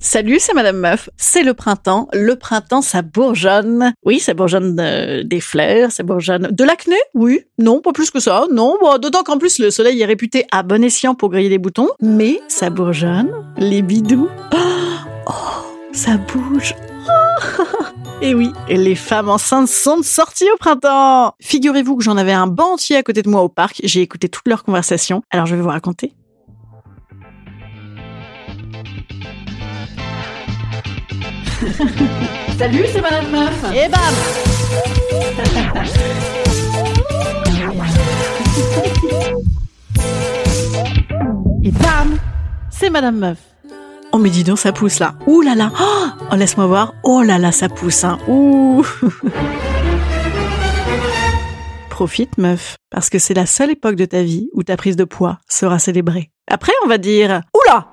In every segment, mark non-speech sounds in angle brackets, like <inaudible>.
Salut, c'est Madame Meuf. C'est le printemps. Le printemps, ça bourgeonne. Oui, ça bourgeonne euh, des fleurs, ça bourgeonne de l'acné. Oui, non, pas plus que ça. Non, bon, d'autant qu'en plus le soleil est réputé à bon escient pour griller les boutons. Mais ça bourgeonne les bidous. Oh, ça bouge. <laughs> Et oui, les femmes enceintes sont sorties au printemps. Figurez-vous que j'en avais un banc entier à côté de moi au parc. J'ai écouté toutes leurs conversations. Alors je vais vous raconter. <laughs> Salut, c'est Madame Meuf. Et bam Et bam C'est Madame Meuf. Oh mais dis donc, ça pousse là. Ouh là là. Oh, laisse-moi voir. Oh là là, ça pousse. Hein. Ouh. <laughs> Profite, meuf, parce que c'est la seule époque de ta vie où ta prise de poids sera célébrée. Après, on va dire,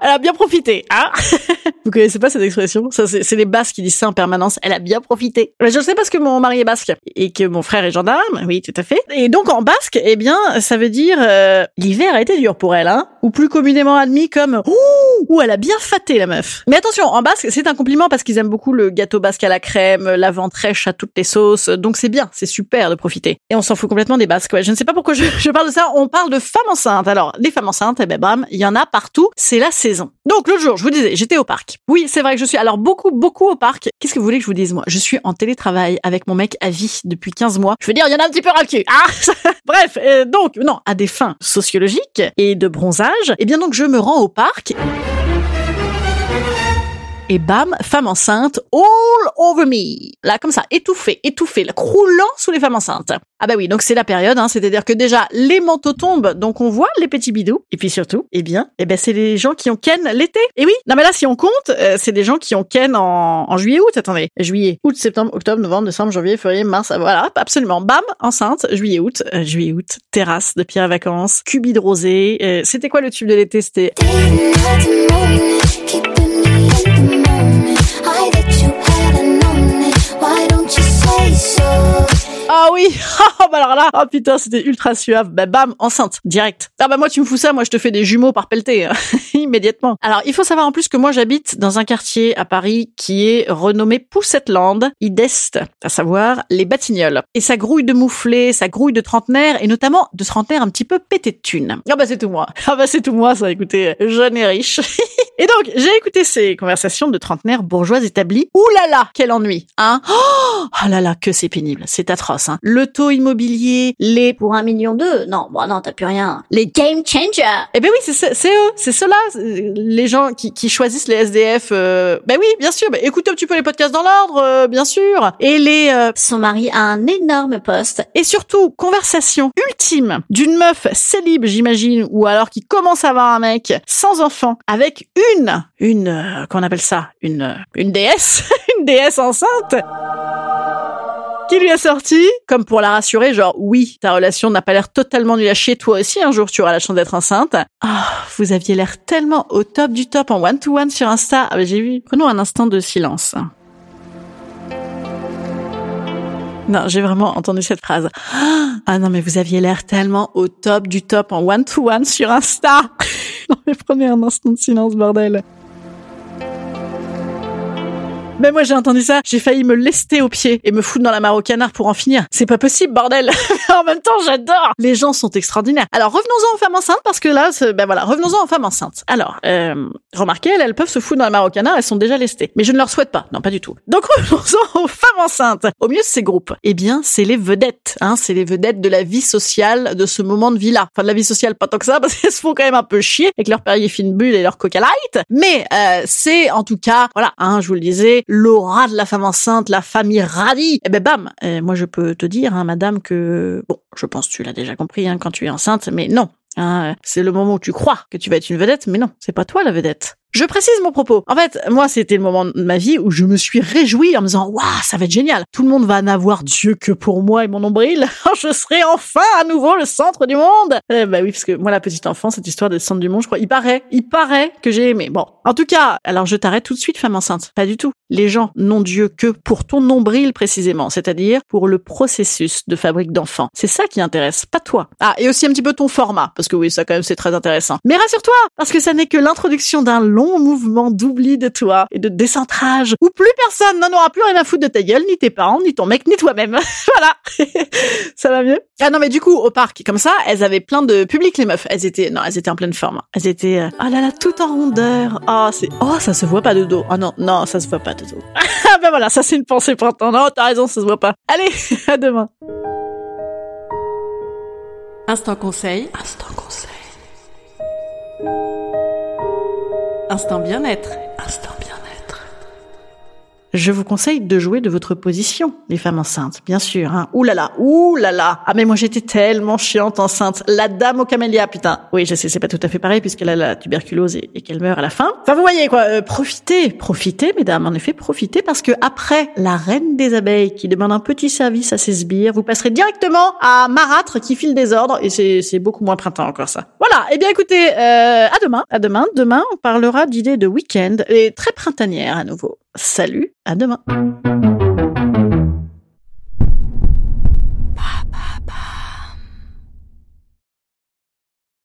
elle a bien profité, hein <laughs> Vous connaissez pas cette expression? Ça, c'est les Basques qui disent ça en permanence. Elle a bien profité. Mais Je sais parce que mon mari est basque et que mon frère est gendarme. Oui, tout à fait. Et donc en basque, eh bien, ça veut dire euh, l'hiver a été dur pour elle, hein Ou plus communément admis comme ouh, elle a bien faté la meuf. Mais attention, en basque, c'est un compliment parce qu'ils aiment beaucoup le gâteau basque à la crème, la ventrèche à toutes les sauces. Donc c'est bien, c'est super de profiter. Et on s'en fout complètement des basques. Ouais, je ne sais pas pourquoi <laughs> je, parle de ça. On parle de femmes enceintes. Alors les femmes enceintes, eh ben bam, il y en a partout. C'est la saison. Donc l'autre jour, je vous disais, j'étais au parc. Oui, c'est vrai que je suis alors beaucoup, beaucoup au parc. Qu'est-ce que vous voulez que je vous dise moi? Je suis en télétravail avec mon mec à vie depuis 15 mois. Je veux dire, il y en a un petit peu ras cul. Ah <laughs> Bref, euh, donc non, à des fins sociologiques et de bronzage. Eh bien donc je me rends au parc. Et bam, femme enceinte, all over me. Là, comme ça, étouffée, étouffée, croulant sous les femmes enceintes. Ah bah oui, donc c'est la période, hein, c'est-à-dire que déjà, les manteaux tombent, donc on voit les petits bidous. Et puis surtout, eh bien, eh ben c'est les gens qui ont ken l'été. Et oui, non mais là, si on compte, euh, c'est des gens qui ont ken en, juillet, août, attendez. Juillet, août, septembre, octobre, novembre, décembre, janvier, février, mars, voilà, absolument. Bam, enceinte, juillet, août, euh, juillet, août, terrasse de pierre à vacances, cubis de rosé. Euh, C'était quoi le tube de l'été? C'était oui, <laughs> ah bah alors là, oh putain, c'était ultra suave. Bah bam, enceinte, direct. Ah bah moi tu me fous ça, moi je te fais des jumeaux par pelleté, hein, <laughs> immédiatement. Alors il faut savoir en plus que moi j'habite dans un quartier à Paris qui est renommé Poussetland, Idest, à savoir les Batignolles. Et ça grouille de mouflés, ça grouille de trentenaires, et notamment de trentenaires un petit peu pétés de thunes. Ah bah c'est tout moi. Ah bah c'est tout moi ça, écoutez, jeune et riche. <laughs> Et donc, j'ai écouté ces conversations de trentenaires bourgeoises établis. Ouh là là, quel ennui, hein Oh ah là là, que c'est pénible, c'est atroce, hein. Le taux immobilier, les... Pour un million deux Non, bon non, t'as plus rien. Les game changers Eh ben oui, c'est ce- c'est eux, c'est ceux-là, les gens qui, qui choisissent les SDF. Euh... Ben oui, bien sûr, ben écoutez un petit peu les podcasts dans l'ordre, euh, bien sûr. Et les... euh, Son mari a un énorme poste. et surtout, conversation ultime d'une meuf célib, j'imagine, ou alors qui commence à avoir un mec sans enfant, avec une, une, euh, qu'on appelle ça, une, euh, une déesse, <laughs> une déesse enceinte, qui lui a sorti, comme pour la rassurer, genre, oui, ta relation n'a pas l'air totalement nulle à chier, toi aussi, un jour, tu auras la chance d'être enceinte. Ah, vous aviez l'air tellement au top du top en one-to-one sur Insta. Ah, j'ai vu. Prenons un instant de silence. Non, j'ai vraiment entendu cette phrase. Ah non, mais vous aviez l'air tellement au top du top en one-to-one sur Insta. <laughs> non, mais prenez un instant de silence, bordel. Mais moi, j'ai entendu ça. J'ai failli me lester aux pieds et me foutre dans la mare au canard pour en finir. C'est pas possible, bordel. <laughs> en même temps, j'adore. Les gens sont extraordinaires. Alors, revenons-en aux femmes enceintes parce que là, ben voilà, revenons-en aux femmes enceintes. Alors, euh, remarquez, elles, elles peuvent se foutre dans la mare au canard. Elles sont déjà lestées. Mais je ne leur souhaite pas. Non, pas du tout. Donc, <laughs> revenons-en aux femmes enceintes. Au mieux de ces groupes, eh bien, c'est les vedettes. Hein, c'est les vedettes de la vie sociale de ce moment de vie-là. Enfin, de la vie sociale, pas tant que ça, <laughs> parce qu'elles se font quand même un peu chier avec leur Perrier fine bulle et leur Coca Light. Mais euh, c'est en tout cas, voilà, hein, je vous le disais, l'aura de la femme enceinte, la famille radie. Et eh ben bam, euh, moi je peux te dire, hein, madame, que bon, je pense que tu l'as déjà compris hein, quand tu es enceinte, mais non. Hein, c'est le moment où tu crois que tu vas être une vedette, mais non, c'est pas toi la vedette. Je précise mon propos. En fait, moi, c'était le moment de ma vie où je me suis réjouie en me disant, waouh, ça va être génial. Tout le monde va n'avoir Dieu que pour moi et mon nombril. <laughs> je serai enfin à nouveau le centre du monde. Eh bah oui, parce que moi, la petite enfant, cette histoire de centre du monde, je crois, il paraît, il paraît que j'ai aimé. Bon. En tout cas, alors je t'arrête tout de suite, femme enceinte. Pas du tout. Les gens n'ont Dieu que pour ton nombril précisément, c'est-à-dire pour le processus de fabrique d'enfants. C'est ça qui intéresse, pas toi. Ah, et aussi un petit peu ton format, parce que oui, ça quand même c'est très intéressant. Mais rassure-toi, parce que ça n'est que l'introduction d'un long mouvement d'oubli de toi et de décentrage où plus personne n'en aura plus rien à foutre de ta gueule, ni tes parents, ni ton mec, ni toi-même. <laughs> voilà. <laughs> ça va mieux? Ah non, mais du coup, au parc, comme ça, elles avaient plein de public, les meufs. Elles étaient, non, elles étaient en pleine forme. Elles étaient, euh, oh là là, tout en rondeur. Oh, c'est, oh, ça se voit pas de dos. Oh non, non, ça se voit pas de dos. <laughs> ah ben voilà, ça c'est une pensée pour toi. Non, t'as raison, ça se voit pas. Allez, à demain. Instant conseil. Instant conseil. Instant bien-être. Instant bien-être. Je vous conseille de jouer de votre position, les femmes enceintes, bien sûr. Hein. Ouh là là, ouh là là. Ah mais moi j'étais tellement chiante enceinte. La dame au camélia, putain. Oui, je sais, c'est pas tout à fait pareil puisqu'elle a la tuberculose et, qu'elle meurt à la fin. Enfin, vous voyez quoi. Euh, profitez, profitez, mesdames. En effet, profitez parce que après la reine des abeilles qui demande un petit service à ses sbires, vous passerez directement à Marâtre qui file des ordres et c'est beaucoup moins printemps encore ça. Voilà. Eh bien, écoutez, euh, à demain. À demain. Demain, on parlera d'idées de week-end et très printanières à nouveau. Salut, à demain.